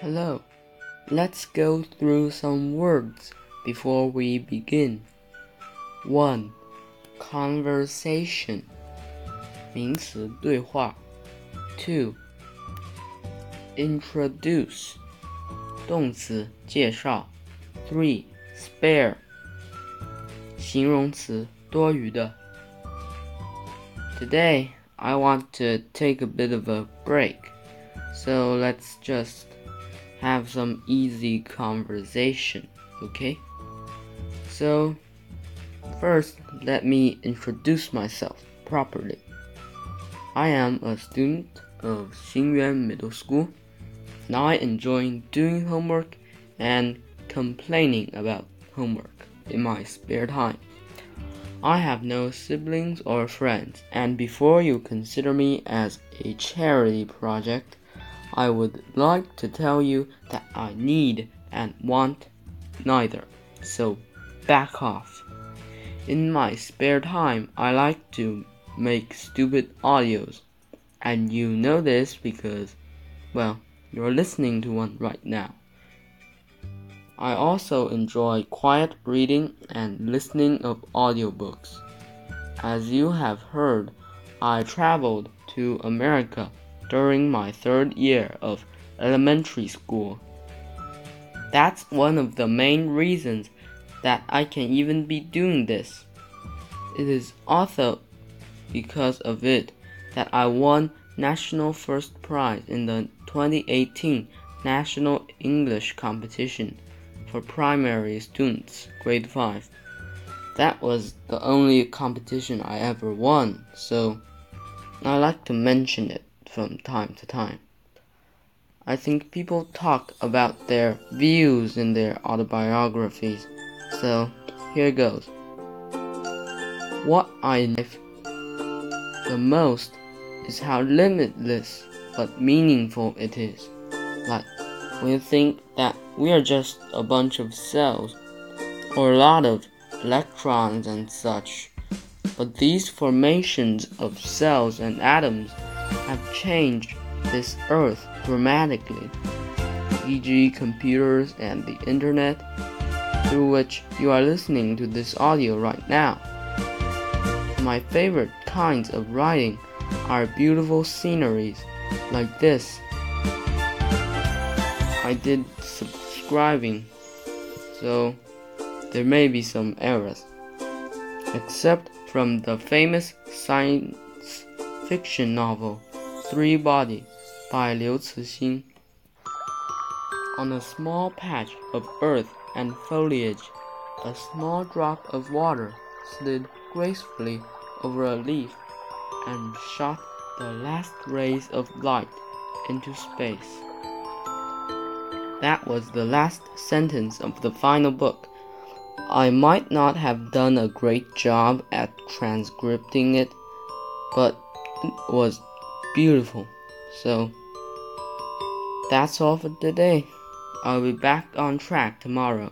Hello, let's go through some words before we begin. 1. Conversation 名词对话 2. Introduce 动词介绍 3. Spare 形容词多余的 Today I want to take a bit of a break, so let's just have some easy conversation, okay? So, first, let me introduce myself properly. I am a student of Xingyuan Middle School, and I enjoy doing homework and complaining about homework in my spare time. I have no siblings or friends, and before you consider me as a charity project, I would like to tell you that I need and want neither. So back off. In my spare time, I like to make stupid audios. And you know this because, well, you're listening to one right now. I also enjoy quiet reading and listening of audiobooks. As you have heard, I traveled to America during my third year of elementary school. That's one of the main reasons that I can even be doing this. It is also because of it that I won national first prize in the 2018 National English Competition for primary students, grade 5. That was the only competition I ever won, so I like to mention it from time to time. I think people talk about their views in their autobiographies, so here goes. What I love the most is how limitless but meaningful it is. Like you think that we are just a bunch of cells or a lot of electrons and such. But these formations of cells and atoms have changed this earth dramatically, e.g., computers and the internet, through which you are listening to this audio right now. My favorite kinds of writing are beautiful sceneries like this. I did subscribing, so there may be some errors. Except from the famous science fiction novel Three Body by Liu Cixin. On a small patch of earth and foliage, a small drop of water slid gracefully over a leaf and shot the last rays of light into space. That was the last sentence of the final book. I might not have done a great job at transcripting it, but was beautiful. So, that's all for today. I'll be back on track tomorrow.